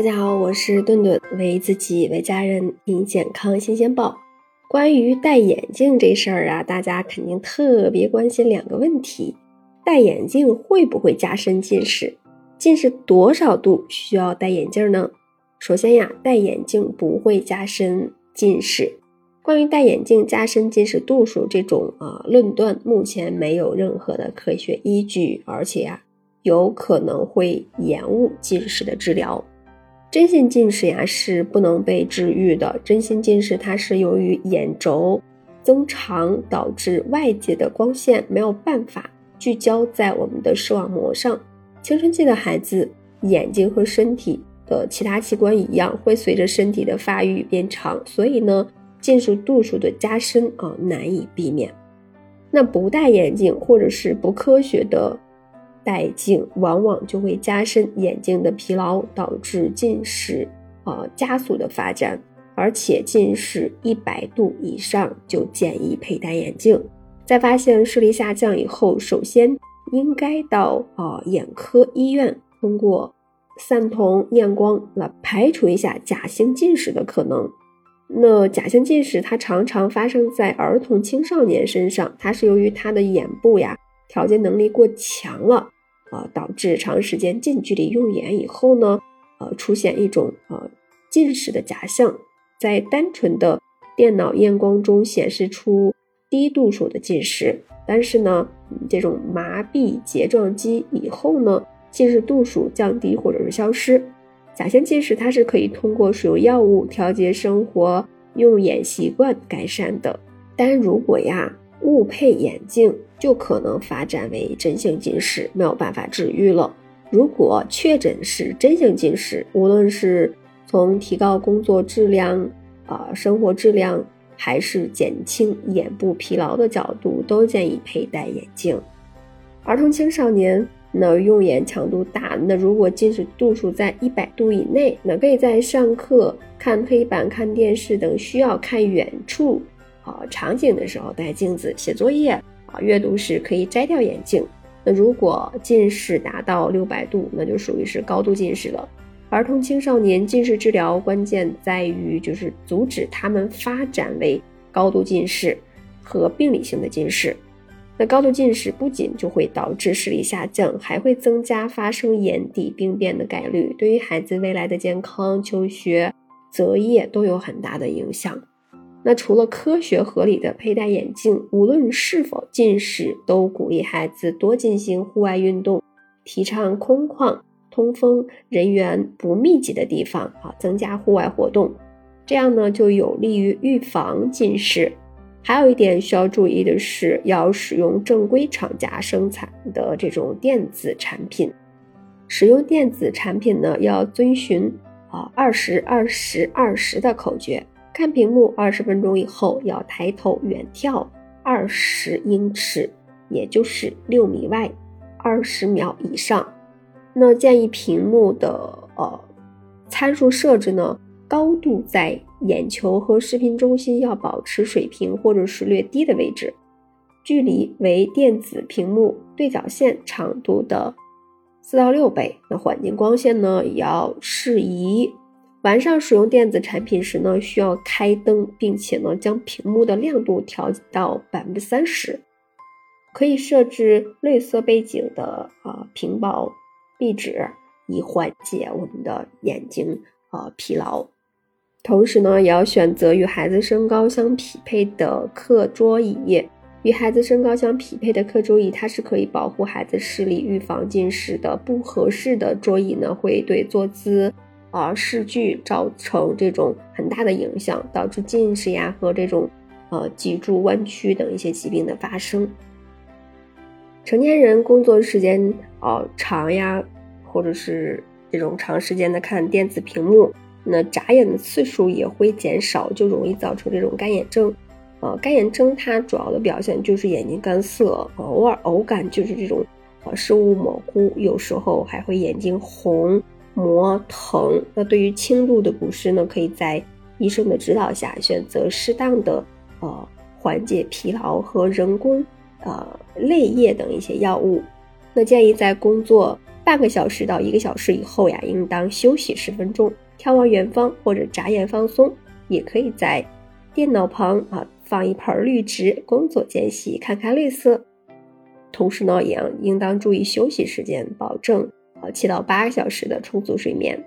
大家好，我是顿顿，为自己为家人听健康新鲜报。关于戴眼镜这事儿啊，大家肯定特别关心两个问题：戴眼镜会不会加深近视？近视多少度需要戴眼镜呢？首先呀，戴眼镜不会加深近视。关于戴眼镜加深近视度数这种啊论断，目前没有任何的科学依据，而且呀，有可能会延误近视的治疗。真性近视呀是不能被治愈的。真性近视它是由于眼轴增长导致外界的光线没有办法聚焦在我们的视网膜上。青春期的孩子眼睛和身体的其他器官一样，会随着身体的发育变长，所以呢，近视度数的加深啊难以避免。那不戴眼镜或者是不科学的。戴镜往往就会加深眼睛的疲劳，导致近视呃加速的发展，而且近视一百度以上就建议佩戴眼镜。在发现视力下降以后，首先应该到啊眼科医院通过散瞳验光来排除一下假性近视的可能。那假性近视它常常发生在儿童青少年身上，它是由于他的眼部呀。调节能力过强了，啊，导致长时间近距离用眼以后呢，呃，出现一种呃近视的假象，在单纯的电脑验光中显示出低度数的近视，但是呢，这种麻痹睫状肌以后呢，近视度数降低或者是消失。假性近视它是可以通过使用药物调节生活用眼习惯改善的，但如果呀。误配眼镜就可能发展为真性近视，没有办法治愈了。如果确诊是真性近视，无论是从提高工作质量、啊生活质量，还是减轻眼部疲劳的角度，都建议佩戴眼镜。儿童青少年那用眼强度大，那如果近视度数在一百度以内，那可以在上课、看黑板、看电视等需要看远处。啊，场景的时候戴镜子，写作业啊，阅读时可以摘掉眼镜。那如果近视达到六百度，那就属于是高度近视了。儿童青少年近视治疗关键在于就是阻止他们发展为高度近视和病理性的近视。那高度近视不仅就会导致视力下降，还会增加发生眼底病变的概率，对于孩子未来的健康、求学、择业都有很大的影响。那除了科学合理的佩戴眼镜，无论是否近视，都鼓励孩子多进行户外运动，提倡空旷、通风、人员不密集的地方啊，增加户外活动，这样呢就有利于预防近视。还有一点需要注意的是，要使用正规厂家生产的这种电子产品。使用电子产品呢，要遵循啊二十二十二十的口诀。看屏幕二十分钟以后，要抬头远眺二十英尺，也就是六米外，二十秒以上。那建议屏幕的呃参数设置呢，高度在眼球和视频中心要保持水平或者是略低的位置，距离为电子屏幕对角线长度的四到六倍。那环境光线呢，也要适宜。晚上使用电子产品时呢，需要开灯，并且呢将屏幕的亮度调到百分之三十，可以设置绿色背景的啊屏保壁纸，以缓解我们的眼睛啊疲劳。同时呢，也要选择与孩子身高相匹配的课桌椅。与孩子身高相匹配的课桌椅，它是可以保护孩子视力、预防近视的。不合适的桌椅呢，会对坐姿。啊，视距造成这种很大的影响，导致近视呀和这种呃脊柱弯曲等一些疾病的发生。成年人工作时间啊长呀，或者是这种长时间的看电子屏幕，那眨眼的次数也会减少，就容易造成这种干眼症。呃，干眼症它主要的表现就是眼睛干涩，偶尔偶感就是这种呃视物模糊，有时候还会眼睛红。磨疼，那对于轻度的不适呢，可以在医生的指导下选择适当的呃缓解疲劳和人工呃泪液等一些药物。那建议在工作。半个小时到一个小时以后呀，应当休息十分钟，眺望远方或者眨眼放松。也可以在电脑旁啊放一盆绿植，工作间隙看看绿色。同时呢，也应当注意休息时间，保证呃七到八个小时的充足睡眠。